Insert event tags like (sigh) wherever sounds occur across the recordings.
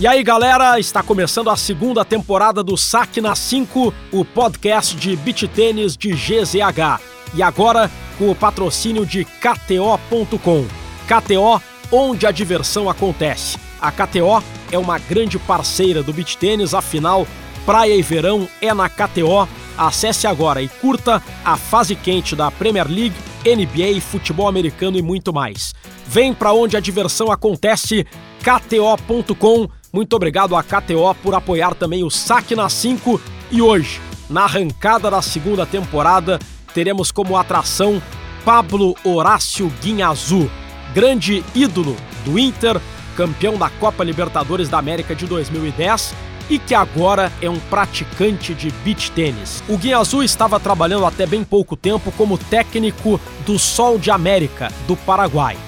E aí, galera, está começando a segunda temporada do Saque na 5, o podcast de beach tênis de GZH. E agora com o patrocínio de KTO.com. KTO, onde a diversão acontece. A KTO é uma grande parceira do beach tênis, afinal, praia e verão é na KTO. Acesse agora e curta a fase quente da Premier League, NBA, futebol americano e muito mais. Vem para onde a diversão acontece, KTO.com muito obrigado à KTO por apoiar também o Saque na 5 e hoje, na arrancada da segunda temporada, teremos como atração Pablo Horácio Guinhazu, grande ídolo do Inter, campeão da Copa Libertadores da América de 2010 e que agora é um praticante de beach tênis. O Guinhazu estava trabalhando até bem pouco tempo como técnico do Sol de América, do Paraguai.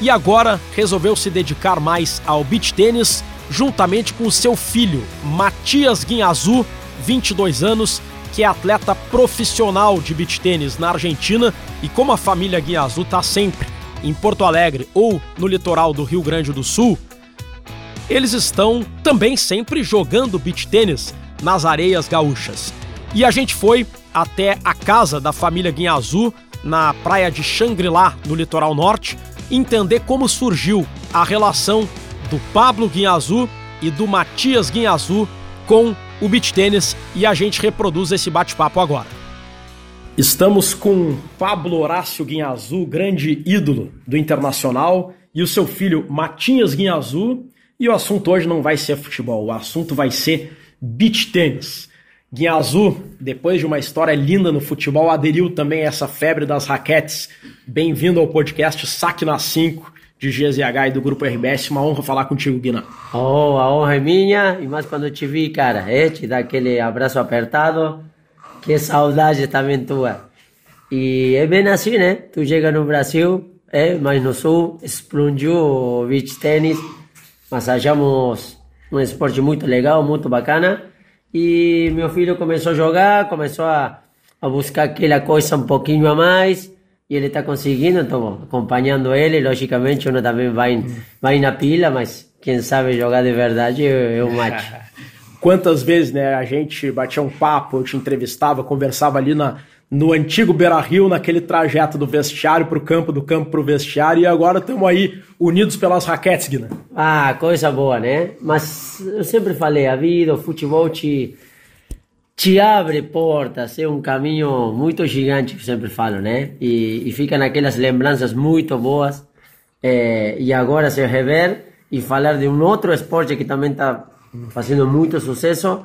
E agora resolveu se dedicar mais ao beach tênis juntamente com seu filho, Matias Guinhazu, 22 anos, que é atleta profissional de beach tênis na Argentina e como a família Guinhazu está sempre em Porto Alegre ou no litoral do Rio Grande do Sul, eles estão também sempre jogando beach tênis nas areias gaúchas. E a gente foi até a casa da família Guinhazu, na praia de Xangri-Lá, no litoral norte, entender como surgiu a relação do Pablo Guinhazu e do Matias Guinhazu com o beach tênis e a gente reproduz esse bate-papo agora. Estamos com Pablo Horácio Guinhazu, grande ídolo do Internacional, e o seu filho Matias Guinhazu, e o assunto hoje não vai ser futebol, o assunto vai ser beach tênis. Guinhazu, depois de uma história linda no futebol, aderiu também a essa febre das raquetes. Bem-vindo ao podcast Saque na 5 de GZH e do Grupo RBS. Uma honra falar contigo, Guina. Oh, a honra é minha, e mais quando te vi, cara, é, te dar aquele abraço apertado, que saudade também tua. E é bem assim, né? Tu chega no Brasil, é, mas no Sul, explodiu o beach tênis, mas achamos um esporte muito legal, muito bacana. E meu filho começou a jogar, começou a, a buscar aquela coisa um pouquinho a mais e ele está conseguindo, então acompanhando ele, logicamente uno também vai, vai na pila, mas quem sabe jogar de verdade é o mate. (laughs) Quantas vezes né, a gente batia um papo, eu te entrevistava, conversava ali na, no antigo Beira Rio, naquele trajeto do vestiário para o campo, do campo para o vestiário, e agora estamos aí unidos pelas raquetes, Guina. Ah, coisa boa, né? Mas eu sempre falei, a vida, o futebol te te abre portas, é um caminho muito gigante, que sempre falo, né? E, e fica naquelas lembranças muito boas. É, e agora se rever e falar de um outro esporte que também está fazendo muito sucesso,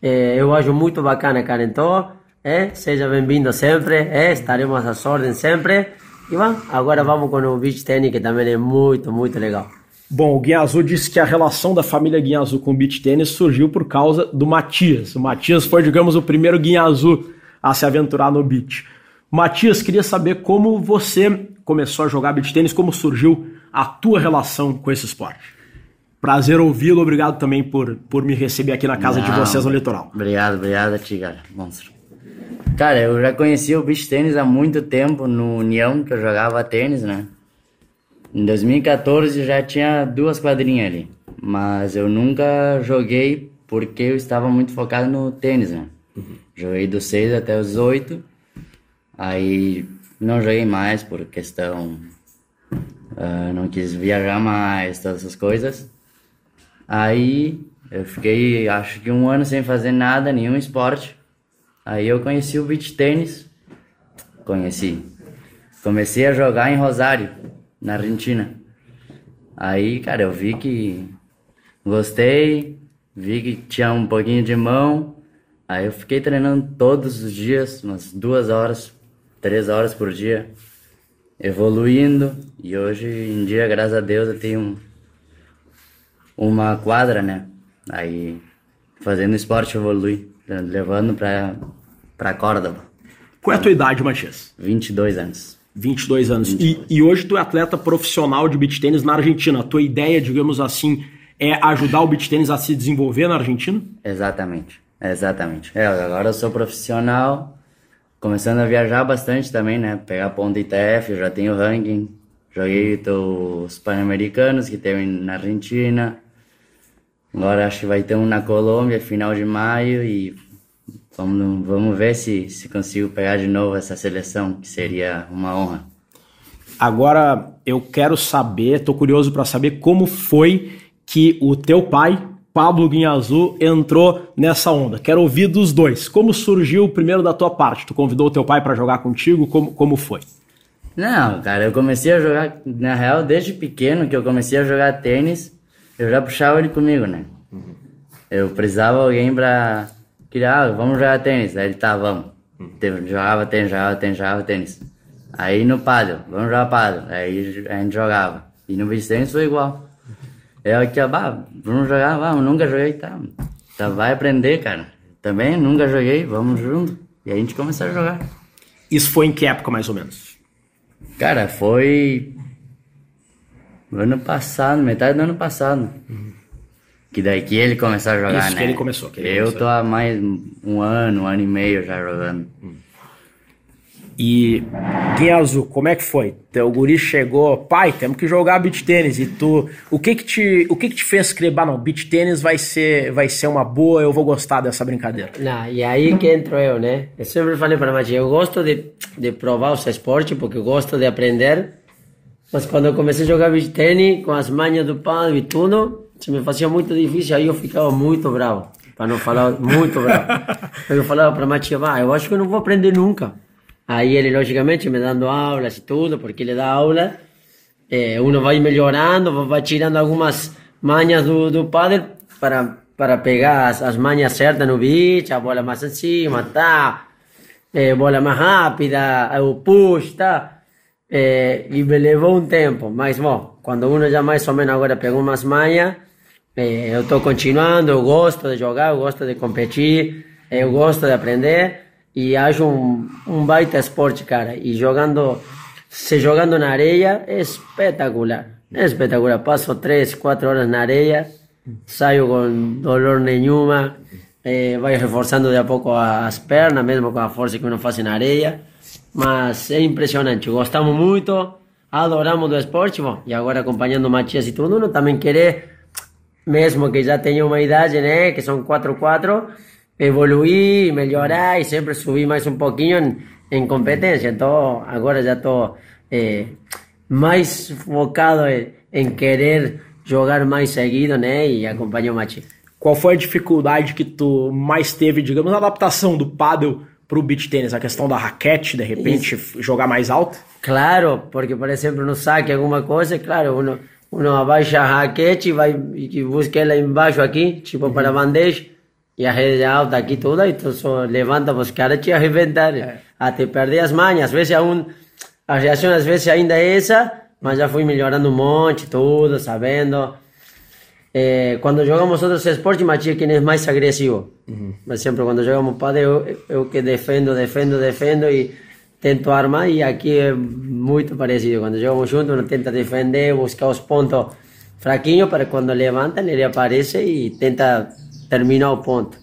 é, eu acho muito bacana, cara. Então, é, seja bem-vindo sempre, é, estaremos às ordens sempre. E bom, agora vamos com o beach tennis, que também é muito, muito legal. Bom, o Guinhazu disse que a relação da família Guinhazu com o beach tênis surgiu por causa do Matias. O Matias foi, digamos, o primeiro Guinhazu a se aventurar no beach. Matias, queria saber como você começou a jogar beach tênis, como surgiu a tua relação com esse esporte. Prazer ouvi-lo, obrigado também por, por me receber aqui na casa Não, de vocês no litoral. Obrigado, obrigado a ti, cara, monstro. Cara, eu já conheci o beach tênis há muito tempo no União, que eu jogava tênis, né? Em 2014 já tinha duas quadrinhas ali, mas eu nunca joguei porque eu estava muito focado no tênis, né? Uhum. Joguei dos 6 até os 8, aí não joguei mais por questão. Uh, não quis viajar mais, todas essas coisas. Aí eu fiquei, acho que um ano sem fazer nada, nenhum esporte. Aí eu conheci o beach tênis. Conheci. Comecei a jogar em Rosário na Argentina. Aí, cara, eu vi que gostei, vi que tinha um pouquinho de mão. Aí eu fiquei treinando todos os dias, umas duas horas, três horas por dia, evoluindo. E hoje em dia, graças a Deus, eu tenho uma quadra, né? Aí fazendo esporte evolui, levando pra, pra Córdoba. Qual é a tua idade, Matias? 22 anos. 22 anos. 22. E, e hoje tu é atleta profissional de beach tênis na Argentina. A tua ideia, digamos assim, é ajudar o beach tênis a se desenvolver na Argentina? Exatamente, exatamente. É, agora eu sou profissional, começando a viajar bastante também, né? Pegar ponto ITF, já tenho ranking. Joguei os Pan-Americanos que tem na Argentina. Agora acho que vai ter um na Colômbia, final de maio, e vamos, vamos ver se, se consigo pegar de novo essa seleção, que seria uma honra. Agora eu quero saber, tô curioso para saber como foi que o teu pai, Pablo Guinhazu, entrou nessa onda. Quero ouvir dos dois. Como surgiu primeiro da tua parte? Tu convidou o teu pai para jogar contigo? Como, como foi? Não, cara, eu comecei a jogar, na real, desde pequeno que eu comecei a jogar tênis, eu já puxava ele comigo, né? Eu precisava de alguém pra. Criar, ah, vamos jogar tênis. Aí ele tá, vamos. Jogava tênis, jogava tênis, jogava tênis. Aí no paddle, vamos jogar paddle. Aí a gente jogava. E no beach tênis foi igual. Eu aqui, ó, vamos jogar, vamos, nunca joguei, tá. Tá, vai aprender, cara. Também nunca joguei, vamos junto. E a gente começou a jogar. Isso foi em que época, mais ou menos? Cara, foi. Ano passado, metade do ano passado. Uhum. Que daí que ele começou a jogar, Isso, né? que ele começou. Que ele eu começou. tô há mais um ano, um ano e meio já jogando. Uhum. E Guinhazu, como é que foi? Teu guri chegou, pai, temos que jogar beach tênis. E tu, o que que te, o que que te fez crer, não, beach tênis vai ser, vai ser uma boa, eu vou gostar dessa brincadeira? Não, e aí que entro eu, né? Eu sempre falei para a eu gosto de, de provar os esportes porque eu gosto de aprender. Mas quando eu comecei a jogar beach tênis, com as manhas do pão e tudo, se me fazia muito difícil, aí eu ficava muito bravo. Para não falar muito bravo. (laughs) Eu falava para a tia, ah, eu acho que eu não vou aprender nunca. Aí ele, logicamente, me dando aulas e tudo, porque ele dá aula, eh, uno vai melhorando, vai tirando algumas manhas do, do padre para, para pegar as, as manhas certas no beach, a bola mais acima, tá, eh, bola mais rápida, o push, tá. Eh, e me levou um tempo, mas bom, quando uno já mais ou menos agora pegou umas manhas, eu estou continuando, eu gosto de jogar, eu gosto de competir, eu gosto de aprender e acho um, um baita esporte, cara. E jogando, se jogando na areia, é espetacular. É espetacular. Passo três, quatro horas na areia, saio com dolor nenhuma, eh, vai reforçando de a pouco as pernas, mesmo com a força que uno faz na areia. Mas é impressionante. Gostamos muito, adoramos do esporte. Bom, e agora acompanhando Matias e tudo, uno também quer, mesmo que já tenha uma idade, né, que são 4-4, evoluir, melhorar e sempre subir mais um pouquinho em, em competência. Então, agora já estou eh, mais focado em, em, querer jogar mais seguido, né? E acompanhar o Mati. Qual foi a dificuldade que tu mais teve, digamos, na adaptação do paddle para o beach tênis? A questão da raquete, de repente, Isso. jogar mais alto? Claro, porque, por exemplo, no saque alguma coisa, claro, uno, uno abaixa a raquete e vai e busca ela embaixo aqui, tipo uhum. para a bandeja e a rede alta aqui toda, e tu só levanta os caras te arrebentar, é. até perder as manhas. Às vezes um, a reação às vezes ainda é essa, mas já fui melhorando um monte, tudo, sabendo. Quando jogamos outros esportes, mas quem é mais agressivo. Uhum. Mas sempre quando jogamos padre, eu, eu que defendo, defendo, defendo e tento armar, e aqui é muito parecido. Quando jogamos juntos, uno tenta defender, buscar os pontos fraquinhos para quando levantam, ele aparece e tenta terminar o ponto.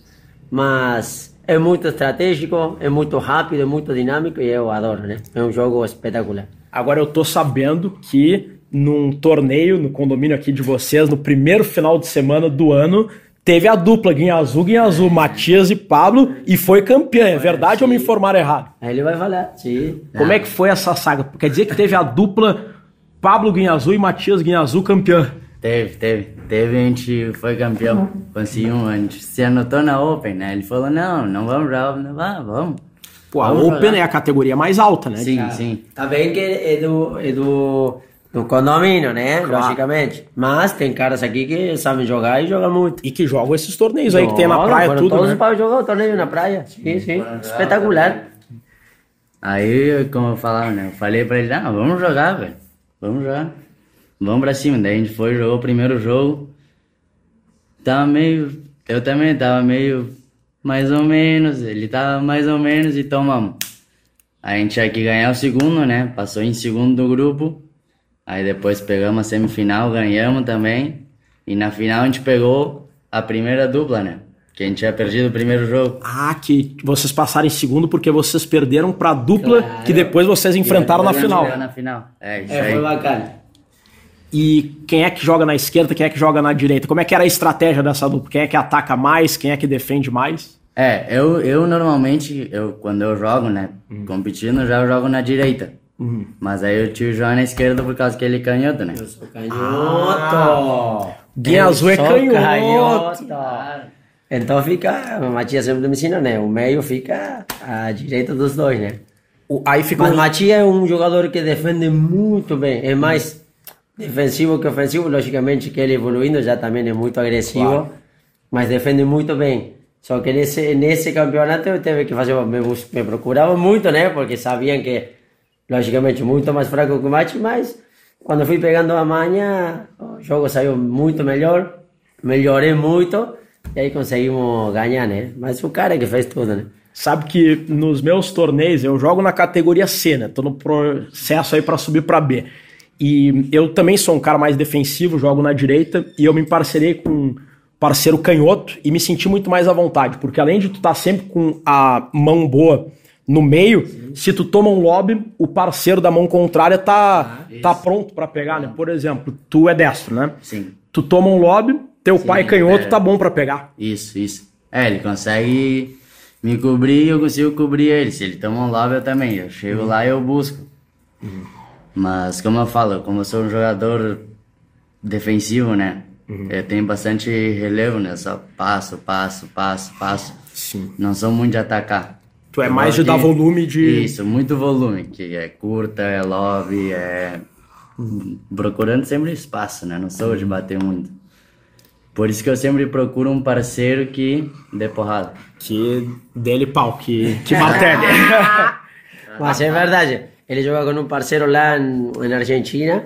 Mas é muito estratégico, é muito rápido, é muito dinâmico e eu adoro, né? É um jogo espetacular. Agora eu tô sabendo que num torneio no condomínio aqui de vocês, no primeiro final de semana do ano, teve a dupla Guinha Azul, Guinha Azul, Matias e Pablo, e foi campeã. É verdade sim. ou me informaram errado? Aí ele vai falar, sim. Como é que foi essa saga? Quer dizer que teve a dupla Pablo Guinha Azul e Matias Guinha Azul campeã. Teve, teve. Teve, a gente foi campeão. Conseguiu, a gente se anotou na Open, né? Ele falou, não, não vamos pra Open. Ah, vamos. Pô, a vamos Open jogar. é a categoria mais alta, né? Sim, cara? sim. Tá bem que é do, do, do condomínio, né? Claro. Logicamente. Mas tem caras aqui que sabem jogar e jogam muito. E que jogam esses torneios aí que tem na praia, tudo, todos né? para jogar o torneio na praia. Sim, sim. Espetacular. Aí, como eu falava, né? Eu falei pra ele, ah, vamos jogar, velho. Vamos jogar vamos pra cima. Daí a gente foi, jogou o primeiro jogo. Tava meio. Eu também tava meio mais ou menos, ele tava mais ou menos e tomamos. A gente tinha que ganhar o segundo, né? Passou em segundo do grupo. Aí depois pegamos a semifinal, ganhamos também. E na final a gente pegou a primeira dupla, né? Que a gente tinha perdido o primeiro jogo. Ah, que vocês passaram em segundo porque vocês perderam pra dupla claro. que depois vocês enfrentaram na final. na final. É, isso é, aí. Foi bacana. E quem é que joga na esquerda, quem é que joga na direita? Como é que era a estratégia dessa dupla? Quem é que ataca mais, quem é que defende mais? É, eu, eu normalmente, eu, quando eu jogo, né, uhum. competindo, eu já jogo na direita. Uhum. Mas aí eu tio joga na esquerda por causa que ele é canhoto, né? Eu sou canhoto! Ah, Guia Azul é canhoto! canhoto. Então fica, a Matias sempre me ensina, né? O meio fica à direita dos dois, né? O, aí fica Mas o Matias é um jogador que defende muito bem, é mais defensivo que ofensivo, logicamente que ele evoluindo já também é muito agressivo, claro. mas defende muito bem. Só que nesse, nesse campeonato eu teve que fazer, me, me procurava muito, né? Porque sabiam que, logicamente, muito mais fraco que o Mati, mas quando fui pegando a manha, o jogo saiu muito melhor, melhorei muito e aí conseguimos ganhar, né? Mas o cara que fez tudo, né? Sabe que nos meus torneios eu jogo na categoria C, né? Tô no processo aí para subir para B. E eu também sou um cara mais defensivo, jogo na direita, e eu me parcerei com um parceiro canhoto e me senti muito mais à vontade, porque além de tu estar tá sempre com a mão boa no meio, Sim. se tu toma um lobby, o parceiro da mão contrária tá, ah, tá pronto para pegar, né? Por exemplo, tu é destro, né? Sim. Tu toma um lobby, teu Sim, pai canhoto é... tá bom para pegar. Isso, isso. É, ele consegue me cobrir e eu consigo cobrir ele. Se ele toma um lobby, eu também. Eu chego uhum. lá e eu busco. Uhum. Mas como eu falo, como eu sou um jogador defensivo, né? Uhum. Eu tenho bastante relevo, né? Só passo, passo, passo, passo. Sim. Não sou muito de atacar. Tu é eu mais de dar volume de. Isso, muito volume, que é curta, é love, é. Procurando sempre espaço, né? Não sou de bater muito. Por isso que eu sempre procuro um parceiro que dê porrada. Que dele pau, que, que martele. (laughs) (laughs) Mas é verdade. Ele joga com um parceiro lá em, Argentina,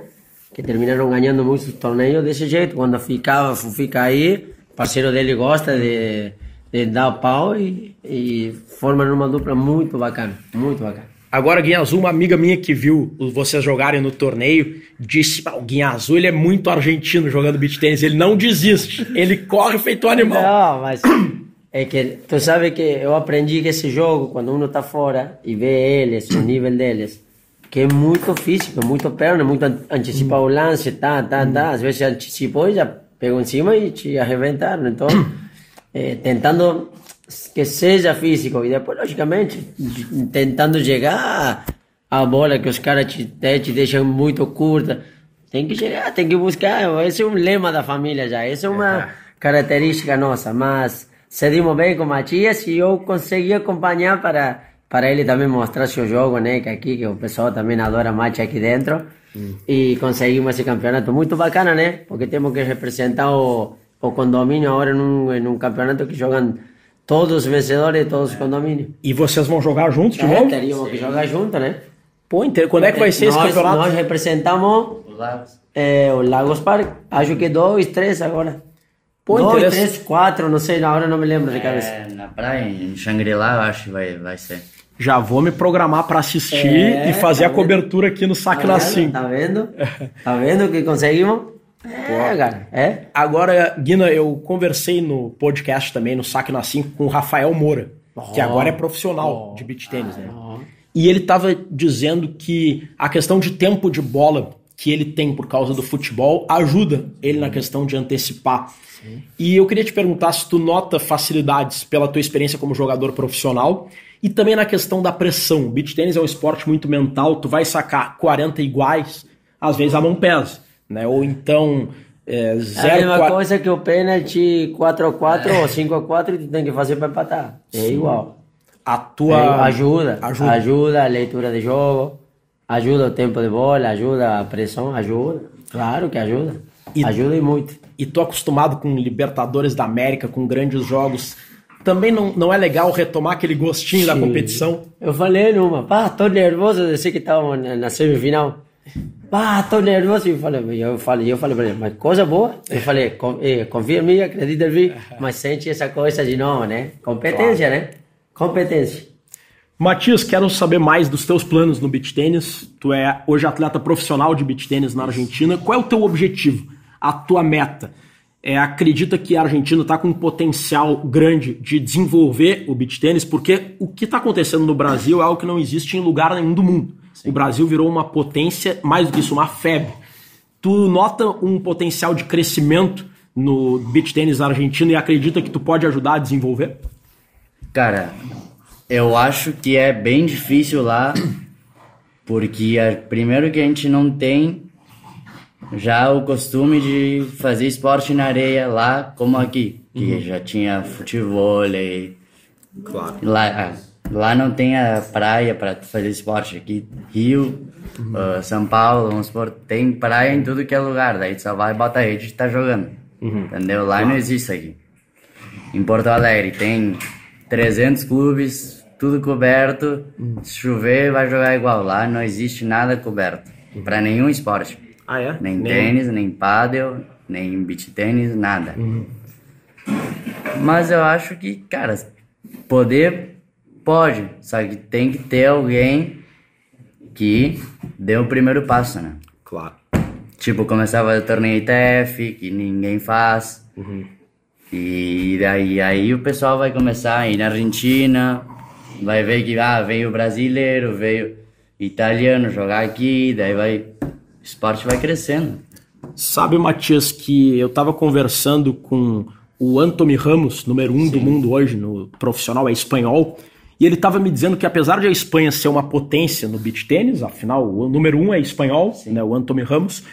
que terminaram ganhando muitos torneios desse jeito. Quando ficava, fica aí, o parceiro dele gosta de, de dar o pau e, e formam uma dupla muito bacana, muito bacana. Agora, Guinha Azul, uma amiga minha que viu vocês jogarem no torneio, disse: o Guinha Azul ele é muito argentino jogando beat tênis, ele não desiste, ele corre feito um animal. Não, mas é que tu sabe que eu aprendi que esse jogo, quando uno está fora e vê eles, o nível deles, que é muito físico, muito perna, muito antecipar o lance, tá, tá, tá. Às vezes antecipou e já pegou em cima e te arrebentaram. Então, é, tentando que seja físico e depois, logicamente, tentando chegar a bola que os caras te, te deixam muito curta. Tem que chegar, tem que buscar. Esse é um lema da família já. Essa é uma característica nossa. Mas cedimos bem com Matias e eu consegui acompanhar para para ele também mostrar seu jogo, né? Que aqui, que o pessoal também adora match aqui dentro. Hum. E conseguimos esse campeonato muito bacana, né? Porque temos que representar o, o condomínio agora num, num campeonato que jogam todos os vencedores de todos os condomínios. E vocês vão jogar juntos de é, novo? Teríamos que jogar junto, né? Pô, quando é que vai ser nós, esse campeonato? Nós representamos os Lagos, é, o Lagos Park, acho que dois, três agora. Pô, dois, três, quatro, não sei, na hora não me lembro de cabeça. É, na praia, em Shangri-La, eu acho que vai, vai ser já vou me programar para assistir é, e fazer tá a cobertura aqui no Saque tá na 5. Tá vendo? (laughs) Tá vendo que conseguimos? É, cara. É. Agora, Guina, eu conversei no podcast também, no Saque na 5, com o Rafael Moura, oh, que agora é profissional oh, de beach tênis, né? Oh. E ele estava dizendo que a questão de tempo de bola que ele tem por causa do futebol ajuda ele na questão de antecipar. Sim. E eu queria te perguntar se tu nota facilidades pela tua experiência como jogador profissional e também na questão da pressão. Beach tênis é um esporte muito mental, tu vai sacar 40 iguais, às vezes a mão pesa, né? Ou então é, zero, a mesma 4... coisa que o pênalti 4x4 é. ou 5x4 tu tem que fazer para empatar. É Sim. igual. A tua é, ajuda, ajuda, ajuda a leitura de jogo, ajuda o tempo de bola, ajuda a pressão, ajuda. Claro que ajuda. E, ajuda e muito. E tô acostumado com Libertadores da América, com grandes jogos também não, não é legal retomar aquele gostinho Sim. da competição? Eu falei numa, pá, tô nervoso, eu sei que tava na semifinal. Pá, tô nervoso. Eu falei, eu falei, eu falei pra ele, mas coisa boa. Eu falei, eh, confia em mim, acredita em mim, mas sente essa coisa de novo, né? Competência, claro. né? Competência. Matias, quero saber mais dos teus planos no beach tênis. Tu é hoje atleta profissional de beach tênis na Argentina. Qual é o teu objetivo? A tua meta? é, acredita que a Argentina está com um potencial grande de desenvolver o beach tênis, porque o que está acontecendo no Brasil é algo que não existe em lugar nenhum do mundo. O Brasil virou uma potência, mais do que isso, uma febre. Tu nota um potencial de crescimento no beach tênis argentino e acredita que tu pode ajudar a desenvolver? Cara, eu acho que é bem difícil lá, porque é, primeiro que a gente não tem já o costume de fazer esporte na areia lá como aqui, que já tinha futebol, Claro. lá, ah, lá não tem a praia para fazer esporte aqui, Rio, ah, São Paulo, vamos supor, tem praia em tudo que é lugar, daí tu só vai bota a rede e tá jogando, entendeu? Lá não existe aqui. Em Porto Alegre tem 300 clubes, tudo coberto. Se chover, vai jogar igual. Lá não existe nada coberto. Pra nenhum esporte. Ah, é? Nem tênis, nem paddle, nem beach tênis, nada. Mas eu acho que, cara, poder pode. Só que tem que ter alguém que dê o primeiro passo, né? Claro. Tipo, começava o torneio ITF, que ninguém faz. E daí aí o pessoal vai começar a ir na Argentina, vai ver que ah, veio brasileiro, veio italiano jogar aqui, daí vai. O esporte vai crescendo. Sabe, Matias, que eu tava conversando com o Anthony Ramos, número um do mundo hoje, no profissional, é espanhol, e ele tava me dizendo que apesar de a Espanha ser uma potência no beach tênis, afinal, o número um é espanhol, né, o Anthony Ramos,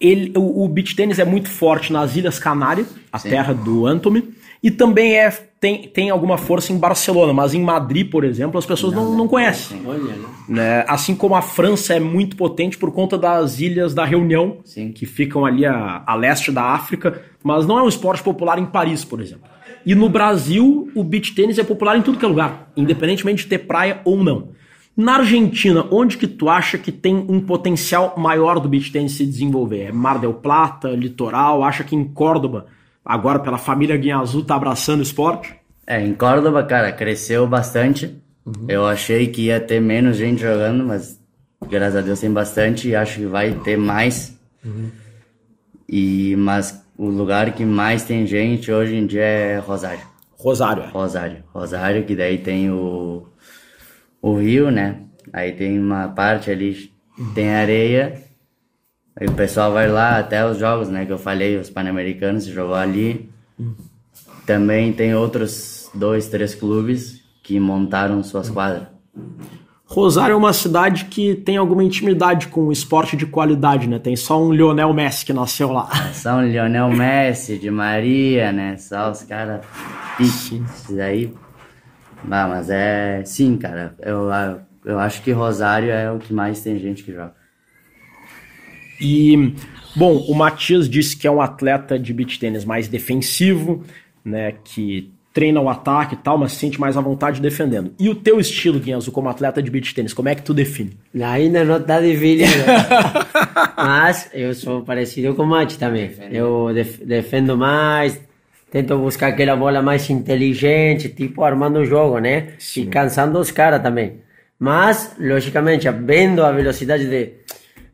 ele, o, o beach tênis é muito forte nas Ilhas Canárias, a terra do Anthony, e também é, tem, tem alguma força em Barcelona, mas em Madrid, por exemplo, as pessoas não, não conhecem. Olha, né? né? Assim como a França é muito potente por conta das ilhas da Reunião, Sim. que ficam ali a, a leste da África, mas não é um esporte popular em Paris, por exemplo. E no Brasil, o beach tênis é popular em tudo que é lugar, independentemente de ter praia ou não. Na Argentina, onde que tu acha que tem um potencial maior do beach tênis se desenvolver? É Mar del Plata, litoral? Acha que em Córdoba, agora pela família Guinha Azul, tá abraçando o esporte? É, em Córdoba, cara, cresceu bastante. Eu achei que ia ter menos gente jogando, mas graças a Deus tem bastante e acho que vai ter mais. E, mas o lugar que mais tem gente hoje em dia é Rosário. Rosário, é. Rosário. Rosário, que daí tem o, o rio, né? Aí tem uma parte ali, tem areia. Aí o pessoal vai lá até os jogos, né? Que eu falei, os Pan-Americanos jogou ali. Também tem outros dois, três clubes que montaram suas quadras. Rosário é uma cidade que tem alguma intimidade com o esporte de qualidade, né? Tem só um Lionel Messi que nasceu lá. São Lionel Messi, de Maria, né? Só os caras piques aí. Bah, mas é. Sim, cara. Eu, eu acho que Rosário é o que mais tem gente que joga. E, bom, o Matias disse que é um atleta de beach tênis mais defensivo, né? Que treina o ataque e tal, mas se sente mais à vontade defendendo. E o teu estilo, Guinhazu, como atleta de beach tênis, como é que tu define? Ainda não está difícil. (laughs) Mas eu sou parecido com o Mati também. Eu def- defendo mais, tento buscar aquela bola mais inteligente, tipo armando o jogo, né? E cansando os caras também. Mas, logicamente, vendo a velocidade de.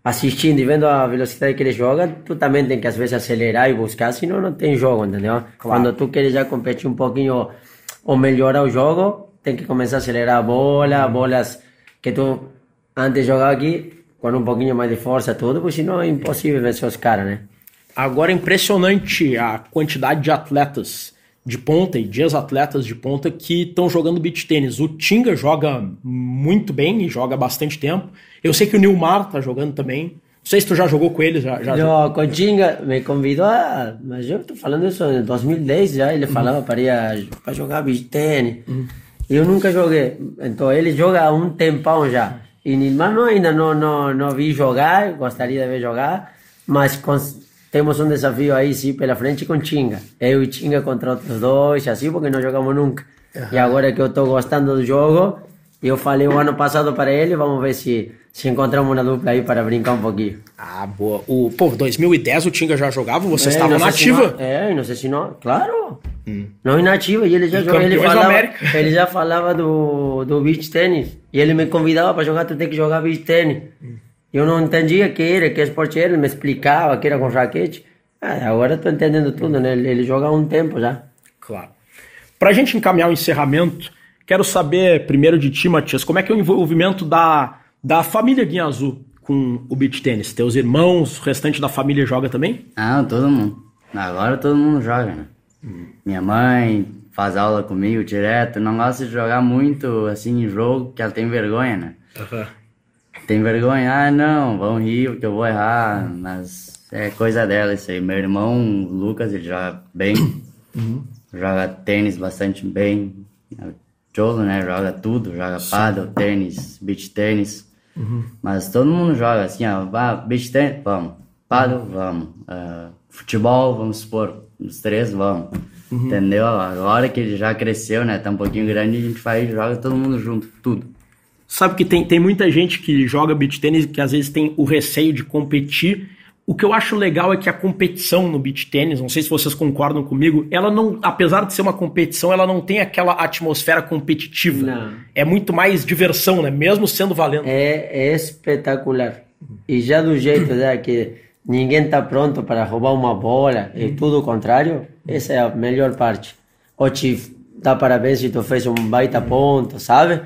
Assistindo e vendo a velocidade que ele joga, tu também tem que às vezes acelerar e buscar, senão não tem jogo, entendeu? Quando tu queres já competir um pouquinho ou melhorar o jogo, tem que começar a acelerar a bola, bolas que tu antes jogava aqui com um pouquinho mais de força, tudo, porque senão é impossível vencer os caras, né? Agora é impressionante a quantidade de atletas de ponta e de ex-atletas de ponta que estão jogando beach tênis. O Tinga joga muito bem e joga bastante tempo. Eu sei que o Nilmar tá jogando também. Não sei se tu já jogou com ele, já, já Não, Conchinga me convidou a. Mas eu tô falando isso em 2010 já. Ele falava para ir para jogar beach tênis. E eu nunca joguei. Então ele joga há um tempão já. E Nilmar não, ainda não, não, não vi jogar, gostaria de ver jogar. Mas cons- temos um desafio aí sim pela frente com Chinga. Eu e Chinga contra outros dois, assim, porque não jogamos nunca. E agora que eu tô gostando do jogo, eu falei o ano passado para ele, vamos ver se, se encontramos uma dupla aí para brincar um pouquinho. Ah, boa. O, pô, 2010 o Tinga já jogava, vocês É, estavam na ativa. não- É, não sei se não. Claro! Não inativa. E ele já E jogava. Ele, falava, (laughs) ele já falava do, do beach tênis. E ele me convidava para jogar, tu tem que jogar beach tênis. Eu não entendia que era, que esporte era. Ele me explicava que era com raquete. Ah, agora eu tô entendendo tudo, né? Ele, ele joga há um tempo já. Claro. Pra gente encaminhar o encerramento, quero saber primeiro de ti, Matias, como é que é o envolvimento da, da família Guinha Azul com o beach tênis? Teus irmãos, o restante da família joga também? Ah, todo mundo. Agora todo mundo joga, né? Minha mãe faz aula comigo direto. Não gosta de jogar muito assim em jogo, que ela tem vergonha, né? Tem vergonha, ah não, vão rir porque eu vou errar, mas é coisa dela isso aí. Meu irmão, Lucas, ele joga bem, joga tênis bastante bem. Jolo, né? Joga tudo, joga paddle, tênis, beach tênis. Mas todo mundo joga assim, ó, ah, beach tênis, vamos. Paddle, vamos. Ah, futebol, vamos supor, os três vamos. Entendeu? Agora que ele já cresceu, né? Tá um pouquinho grande, a gente faz joga todo mundo junto, tudo. Sabe que tem, tem muita gente que joga beach tênis que às vezes tem o receio de competir. O que eu acho legal é que a competição no beach tênis, não sei se vocês concordam comigo, ela não, apesar de ser uma competição, ela não tem aquela atmosfera competitiva. Não. É muito mais diversão, né? Mesmo sendo valendo. É, é espetacular. E já do jeito né, que ninguém tá pronto para roubar uma bola e tudo o contrário, essa é a melhor parte. Ou te dá parabéns se tu fez um baita ponto, sabe?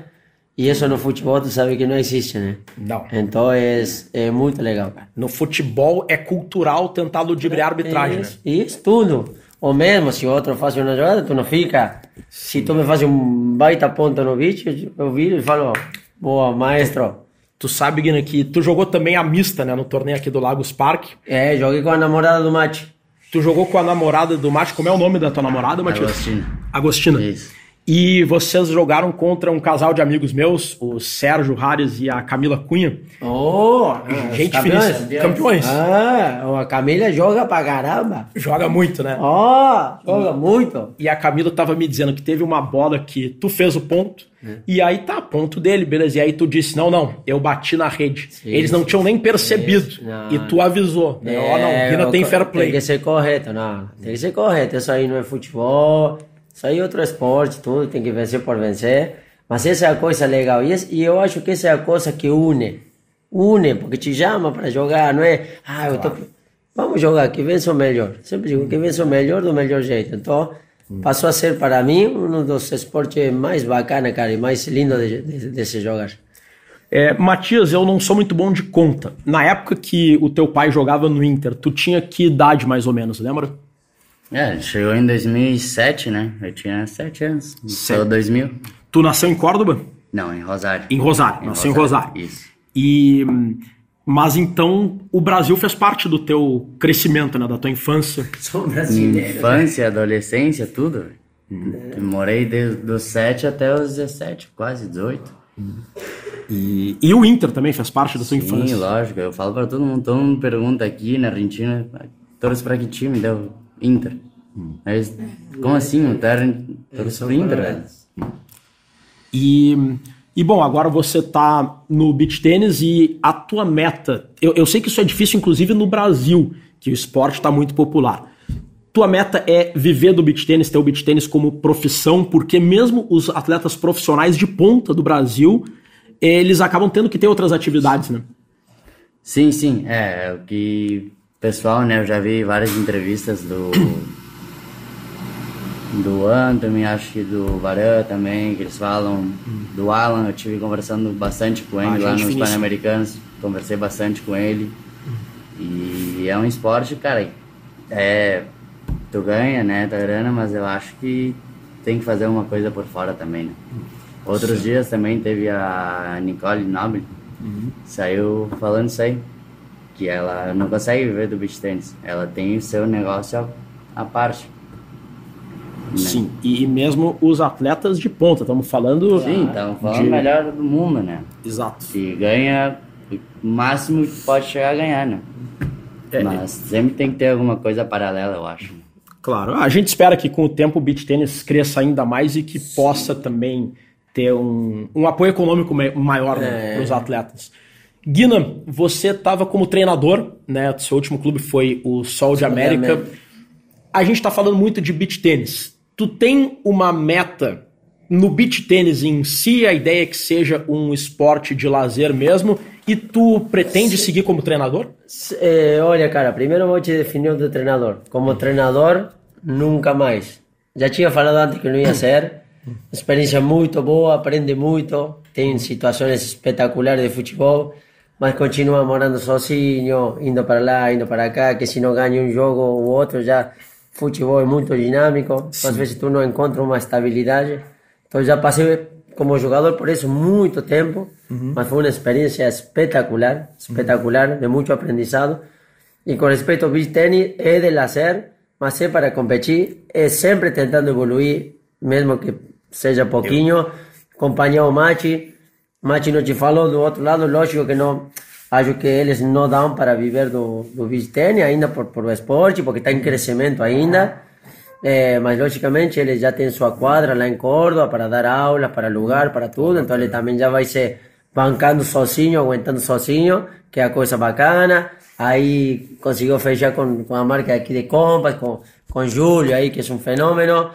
E isso no futebol tu sabe que não existe, né? Não. Então é, é muito legal, cara. No futebol é cultural tentar ludibriar a arbitragem, né? Isso, isso, tudo. Ou mesmo, se outro faz uma jogada, tu não fica. Se tu me faz um baita ponto no vídeo, eu viro e falo, boa, maestro. Tu sabe, Guina, que tu jogou também a mista, né? No torneio aqui do Lagos Park. É, joguei com a namorada do Mate. Tu jogou com a namorada do Mate. Como é o nome da tua namorada, Matias? Agostina. Agostina. Isso. E vocês jogaram contra um casal de amigos meus, o Sérgio Hares e a Camila Cunha. Oh, Gente campeões. Campeões. Ah, a Camila joga pra caramba. Joga muito, né? Oh, joga muito. E a Camila tava me dizendo que teve uma bola que tu fez o ponto. É. E aí tá, ponto dele, beleza. E aí tu disse: não, não, eu bati na rede. Eles não sim, tinham nem percebido. Isso, não. E tu avisou. né? Ó, não, Guina eu- tem fair play. Tem que ser correto, não. Tem que ser correto. Isso aí não é futebol, isso aí é outro esporte, tudo tem que vencer por vencer. Mas essa é a coisa legal. E, eu acho que essa é a coisa que une. Une, porque te chama para jogar, não é? Ah, eu tô. Vamos jogar, que vença o melhor. Sempre digo que vença o melhor do melhor jeito. Então, passou a ser para mim um dos esportes mais bacanas, cara, e mais lindo de, de, de se jogar. É, Matias, eu não sou muito bom de conta. Na época que o teu pai jogava no Inter, tu tinha que idade mais ou menos, lembra? É, chegou em 2007, né? Eu tinha 7 anos. Sete. Sou 2000. Tu nasceu em Córdoba? Não, em Rosário. Em Rosário, nasceu em Rosário. Isso. E mas então o Brasil fez parte do teu crescimento, né, da tua infância. (laughs) Sou Minha infância, adolescência, tudo. Morei desde os 7 até os 17, quase 18. E, e o Inter também fez parte da tua Sim, infância. lógico. Eu falo pra todo mundo. Todo mundo pergunta aqui na Argentina, torce pra que time? Deu Inter. Mas, como assim? O Terra torce pro Inter, velho. E, e bom, agora você tá no beach tênis e a tua meta. Eu, eu sei que isso é difícil, inclusive no Brasil, que o esporte está muito popular. Tua meta é viver do beach tênis, ter o beach tênis como profissão, porque mesmo os atletas profissionais de ponta do Brasil, eles acabam tendo que ter outras atividades, né? Sim, sim. É, é o que pessoal, né? Eu já vi várias entrevistas do do Anthony, acho que do Varan também, que eles falam do Alan, eu tive conversando bastante com ele Ah, lá nos. Pan-Americanos, conversei bastante com ele. E é um esporte, cara, é tu ganha, né, da grana, mas eu acho que tem que fazer uma coisa por fora também, né? Outros dias também teve a Nicole Noble, saiu falando isso aí, que ela não consegue viver do beach tennis, ela tem o seu negócio à, parte. né? Sim. E, e mesmo os atletas de ponta, estamos falando. Sim, estamos falando de- o melhor do mundo, né? Exato. Que ganha o máximo que pode chegar a ganhar, né? É, Mas sempre tem que ter alguma coisa paralela, eu acho. Claro, a gente espera que com o tempo o beach tênis cresça ainda mais e que possa também ter um, um apoio econômico ma- maior É. para os atletas. Guina, você estava como treinador, né? Seu último clube foi o Sol de América. A gente está falando muito de beach tênis. Tu tem uma meta no beach tênis em si, a ideia é que seja um esporte de lazer mesmo, e tu pretende seguir como treinador? Eh, olha, cara, primeiro vou te definir o de treinador. Como treinador, nunca mais. Já tinha falado antes que não ia ser. Experiência muito boa, aprende muito, tem situações espetaculares de futebol. Mas continua morando sozinho, indo para lá, indo para cá, que se não ganha um jogo ou outro, já futebol é muito dinâmico, Sim. às vezes tu não encontra uma estabilidade. Então já passei como jogador por isso muito tempo, uhum. mas foi uma experiência espetacular, espetacular, uhum. de muito aprendizado. E com respeito ao beach tennis, é de lazer, mas é para competir, é sempre tentando evoluir, mesmo que seja pouquinho, acompanhar o match. Te falou do outro lado, lógico que não, acho que eles não dão para viver do, do beach tennis ainda por, por esporte, porque está em crescimento ainda. É, mas logicamente ele já tem sua quadra lá em Córdoba para dar aulas, para lugar, para tudo, então ele também já vai se bancando sozinho, aguentando sozinho, que é a coisa bacana. Aí conseguiu fechar com, com a marca aqui de Compass, com, com Júlio aí, que é um fenômeno,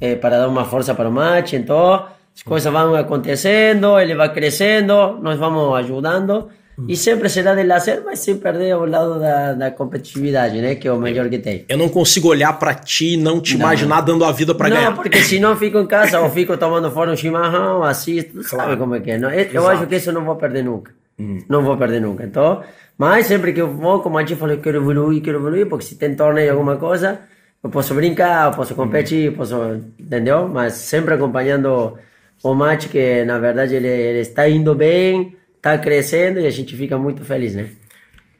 é, para dar uma força para o match. Então, as coisas vão acontecendo, ele vai crescendo, nós vamos ajudando. E sempre será de lazer, mas sem perder ao lado da, da competitividade, né? Que é o melhor que tem. Eu não consigo olhar para ti e não te não. imaginar dando a vida para ganhar. Não, porque senão fico em casa ou fico tomando fora um chimarrão, assisto, claro. sabe como é que é. Não? Eu acho que isso não vou perder nunca. Hum. Não vou perder nunca. Então, mas sempre que eu vou, como a gente falou, quero evoluir, quero evoluir, porque se tem torneio alguma coisa, eu posso brincar, eu posso competir, posso, entendeu? Mas sempre acompanhando o match, que na verdade ele, ele está indo bem tá crescendo e a gente fica muito feliz, né?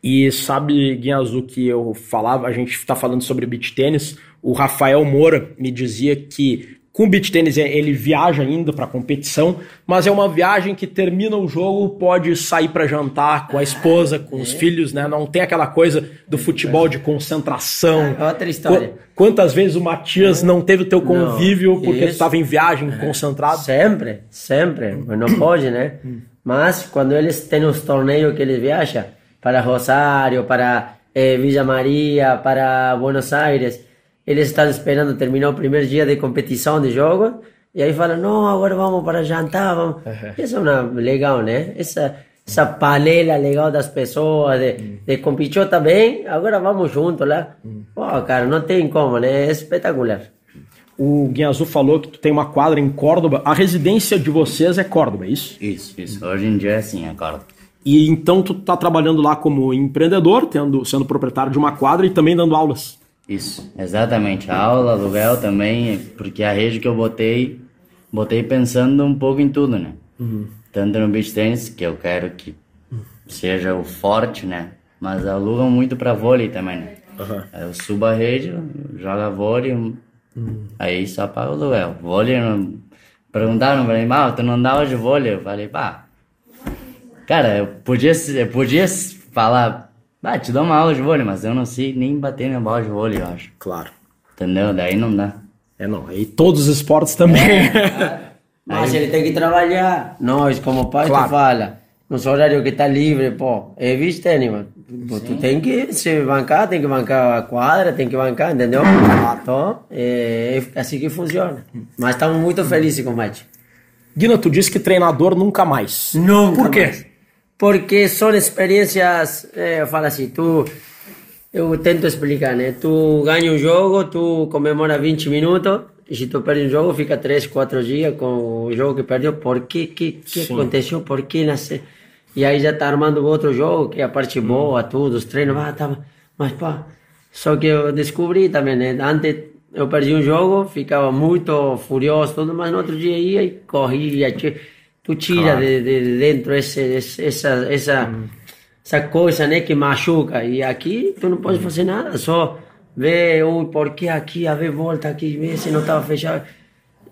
E sabe, Guinhazu, que eu falava, a gente está falando sobre beach tênis, o Rafael Moura me dizia que com o beach tênis ele viaja ainda para competição, mas é uma viagem que termina o jogo, pode sair para jantar com a esposa, com os é. filhos, né? Não tem aquela coisa do futebol de concentração. É outra história. Quantas vezes o Matias não teve o teu convívio não, porque estava em viagem, concentrado? Sempre, sempre. Mas não (coughs) pode, né? Hum. Mas quando eles têm os torneios que eles viajam para Rosário, para eh, Villa Maria, para Buenos Aires, eles estão esperando terminar o primeiro dia de competição de jogo e aí falam, não, agora vamos para jantar, vamos. Isso é uma, legal, né? Essa, essa panela legal das pessoas, de, mm. de competir também, agora vamos juntos lá. Mm. Pô, cara, não tem como, né? É espetacular. O Guinazul falou que tu tem uma quadra em Córdoba. A residência de vocês é Córdoba, é isso? Isso, isso. Hoje em dia é assim, é Córdoba. E então tu tá trabalhando lá como empreendedor, tendo, sendo proprietário de uma quadra e também dando aulas. Isso, exatamente. A aula, aluguel também, porque a rede que eu botei, botei pensando um pouco em tudo, né? Uhum. Tanto no beach tennis, que eu quero que seja o forte, né? Mas alugam muito para vôlei também, né? Uhum. Eu subo a rede, joga vôlei, Hum. Aí só paga o aluguel. Vôlei, não... perguntaram pra mim, ah, tu não dá de vôlei? Eu falei, pá, cara, eu podia, eu podia falar, ah, te dou uma aula de vôlei, mas eu não sei nem bater minha bola de vôlei, eu acho. Claro. Entendeu? Daí não dá. É, não. E todos os esportes também. É, (laughs) mas Aí... ele tem que trabalhar. Nós, como pai, claro. tu fala, nos horários que tá livre, pô, é viste, mano. Tu tem que se bancar, tem que bancar a quadra, tem que bancar, entendeu? Então, é, é assim que funciona. Mas estamos muito felizes com o match. Guina, tu disse que treinador nunca mais. Nunca Por quê? Mais. Porque são experiências, eu falo assim, tu... Eu tento explicar, né? Tu ganha um jogo, tu comemora 20 minutos, e se tu perde um jogo, fica 3, 4 dias com o jogo que perdeu. Por que, que, que aconteceu? Por que nasceu? E aí já tá armando outro jogo, que é a parte hum. boa, tudo, os treinos, ah, tá, mas pá. Só que eu descobri também, né? Antes eu perdi um jogo, ficava muito furioso, tudo, mas no outro dia ia e corria. Tu tira claro. de, de, dentro esse, esse, essa, essa, hum. essa coisa, né, que machuca. E aqui tu não pode fazer nada, só ver, ui, por que aqui, a ver, volta aqui, ver se não estava fechado.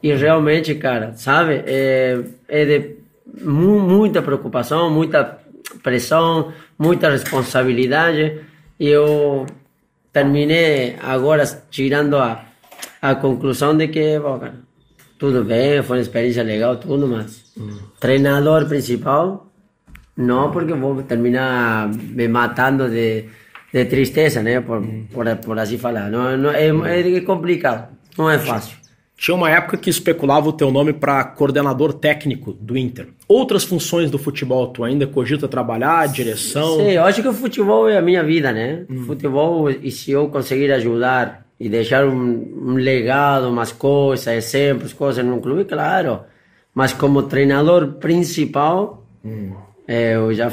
E realmente, cara, sabe, é, é de muita preocupação, muita pressão, muita responsabilidade. E eu terminei agora tirando a, a conclusão de que, bom, cara, tudo bem, foi uma experiência legal, tudo, mas hum. treinador principal, não, porque vou terminar me matando de, de tristeza, né? Por, por, por assim falar. Não, não, é, é complicado, não é fácil. Tinha uma época que especulava o teu nome para coordenador técnico do Inter. Outras funções do futebol, tu ainda cogita trabalhar, direção? Sim, eu acho que o futebol é a minha vida, né? Hum. Futebol, e se eu conseguir ajudar e deixar um, um legado, umas coisas, exemplos, coisas no clube, claro. Mas como treinador principal, hum. eu já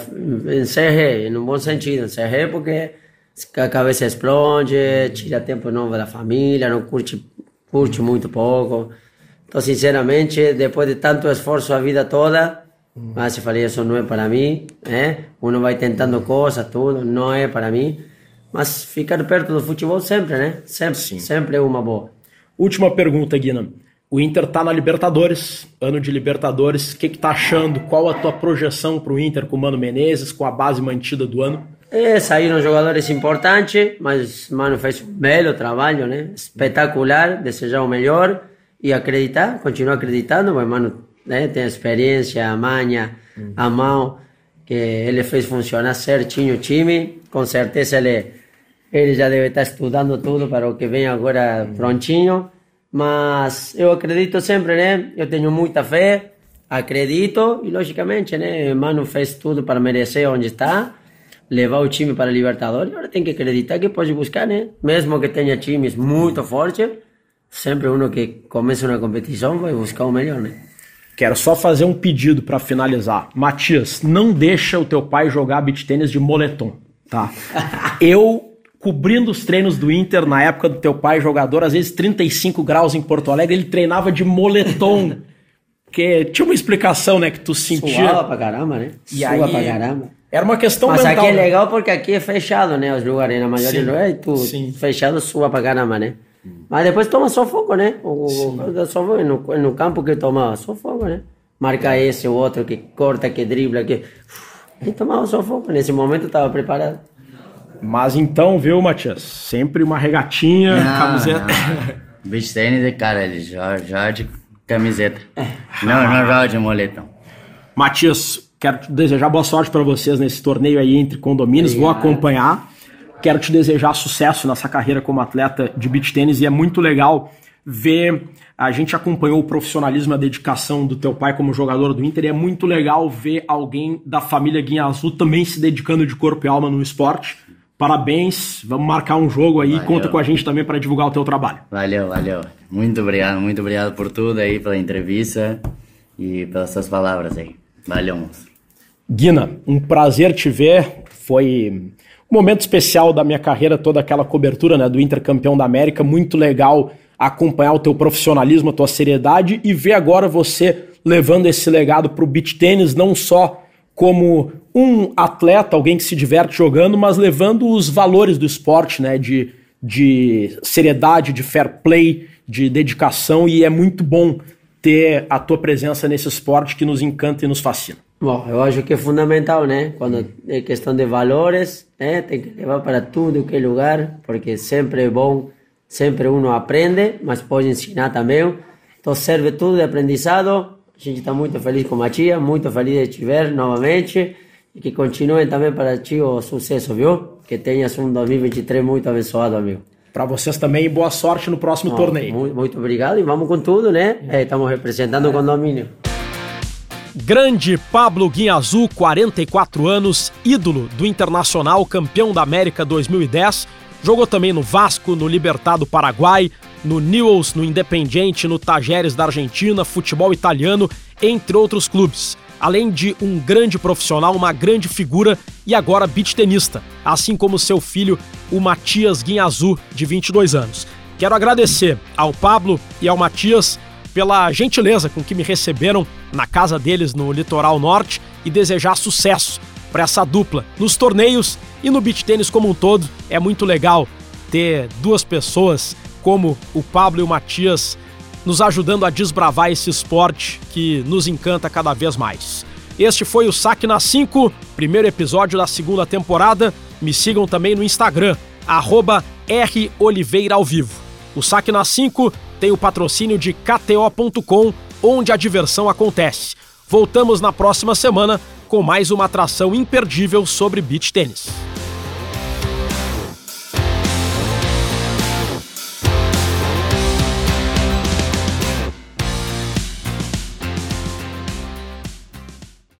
encerrei, no bom sentido, encerrei porque a cabeça explode, tira tempo novo da família, não curte, curte muito pouco. Então, sinceramente, depois de tanto esforço a vida toda, mas eu falei, isso não é para mim, né? Uno vai tentando coisas, tudo, não é para mim. Mas ficar perto do futebol sempre, né? Sempre, Sim. sempre é uma boa. Última pergunta, Guina. O Inter tá na Libertadores, ano de Libertadores. O que, que tá achando? Qual a tua projeção para o Inter com o Mano Menezes, com a base mantida do ano? É, saíram jogadores importantes, mas Mano fez um belo trabalho, né? Espetacular, desejar o melhor e acreditar, continuar acreditando, porque Mano né? tem experiência, a manha, a mão, que ele fez funcionar certinho o time. Com certeza ele, ele já deve estar estudando tudo para o que vem agora prontinho. Mas eu acredito sempre, né? Eu tenho muita fé, acredito e logicamente, né? Mano fez tudo para merecer onde está, levar o time para a Libertadores. Agora tem que acreditar que pode buscar, né? Mesmo que tenha times muito fortes, sempre uno que começa uma competição vai buscar o melhor, né? Quero só fazer um pedido para finalizar. Matias, não deixa o teu pai jogar beach tênis de moletom, tá? (laughs) Eu cobrindo os treinos do Inter na época do teu pai jogador, às vezes 35 graus em Porto Alegre, ele treinava de moletom. (laughs) Porque tinha uma explicação, né, que tu sentia. Suava pra caramba, né? E Sua aí, pra caramba. Era uma questão Mas mental. aqui é né? legal porque aqui é fechado, né, os lugares, na maioria dos lugares, tu Sim. fechado sua pra caramba, né? Mas depois toma só fogo, né? O, só fogo no, no campo que toma só fogo, né? Marca esse, o outro que corta, que dribla, que... E tomava só fogo. Nesse momento estava preparado. Mas então, viu, Matias? Sempre uma regatinha, não, camiseta. Não. Beach tênis é cara, ele joga, joga de camiseta. Não, não joga de moletom. Matias, quero te desejar boa sorte para vocês nesse torneio aí entre condomínios. Obrigado. Vou acompanhar. Quero te desejar sucesso nessa carreira como atleta de beach tênis e é muito legal ver. A gente acompanhou o profissionalismo e a dedicação do teu pai como jogador do Inter e é muito legal ver alguém da família Guinha Azul também se dedicando de corpo e alma no esporte. Parabéns, vamos marcar um jogo aí, valeu. conta com a gente também para divulgar o teu trabalho. Valeu, valeu. Muito obrigado, muito obrigado por tudo aí, pela entrevista e pelas suas palavras aí. Valeu, moço. Guina, um prazer te ver. Foi um momento especial da minha carreira, toda aquela cobertura né, do Inter campeão da América. Muito legal acompanhar o teu profissionalismo, a tua seriedade e ver agora você levando esse legado para o beach tênis, não só como um atleta, alguém que se diverte jogando, mas levando os valores do esporte, né? De, de seriedade, de fair play, de dedicação, e é muito bom ter a tua presença nesse esporte que nos encanta e nos fascina. Bom, eu acho que é fundamental, né? Quando é questão de valores, né? Tem que levar para tudo que é lugar, porque sempre é bom, sempre uno aprende, mas pode ensinar também. Então serve tudo de aprendizado a gente está muito feliz com a tia, muito feliz de te ver novamente e que continuem também para ti o sucesso, viu? Que tenhas um 2023 muito abençoado, amigo. Para vocês também e boa sorte no próximo oh, torneio. Muito, muito, obrigado e vamos com tudo, né? É, estamos representando o condomínio. Grande Pablo Guinhazul, 44 anos, ídolo do Internacional, campeão da América 2010 Jogou também no Vasco, no Libertado Paraguai, no Newell's, no Independiente, no Tajeres da Argentina, futebol italiano, entre outros clubes. Além de um grande profissional, uma grande figura e agora beach tenista, assim como seu filho, o Matias Guinhazu, de 22 anos. Quero agradecer ao Pablo e ao Matias pela gentileza com que me receberam na casa deles no litoral norte e desejar sucesso para essa dupla nos torneios e no beach tênis como um todo. É muito legal ter duas pessoas como o Pablo e o Matias nos ajudando a desbravar esse esporte que nos encanta cada vez mais. Este foi o Saque na 5, primeiro episódio da segunda temporada. Me sigam também no Instagram, arroba. O Saque na 5 tem o patrocínio de KTO.com, onde a diversão acontece. Voltamos na próxima semana com mais uma atração imperdível sobre beach tênis.